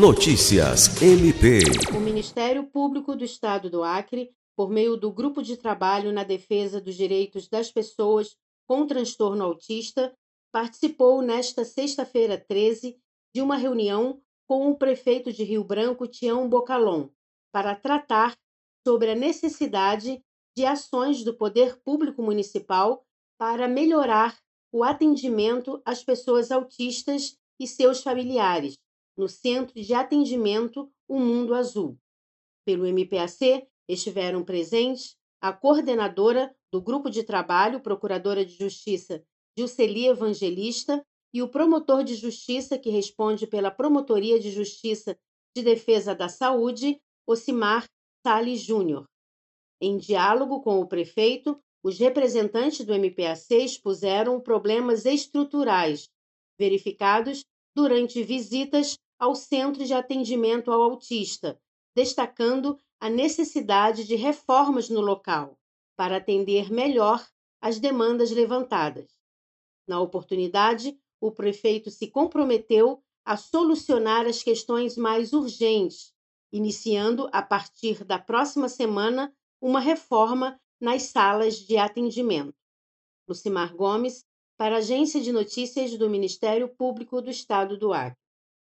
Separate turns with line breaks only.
Notícias MP.
O Ministério Público do Estado do Acre, por meio do Grupo de Trabalho na Defesa dos Direitos das Pessoas com Transtorno Autista, participou nesta sexta-feira 13 de uma reunião com o prefeito de Rio Branco, Tião Bocalon, para tratar sobre a necessidade de ações do poder público municipal para melhorar o atendimento às pessoas autistas e seus familiares no Centro de Atendimento O Mundo Azul. Pelo MPAC, estiveram presentes a coordenadora do grupo de trabalho, Procuradora de Justiça Jusceli Evangelista, e o promotor de justiça que responde pela Promotoria de Justiça de Defesa da Saúde, Ocimar Salles Júnior. Em diálogo com o prefeito, os representantes do MPAC expuseram problemas estruturais verificados durante visitas ao Centro de Atendimento ao Autista, destacando a necessidade de reformas no local para atender melhor às demandas levantadas. Na oportunidade, o prefeito se comprometeu a solucionar as questões mais urgentes, iniciando a partir da próxima semana uma reforma nas salas de atendimento. Lucimar Gomes, para a Agência de Notícias do Ministério Público do Estado do Acre.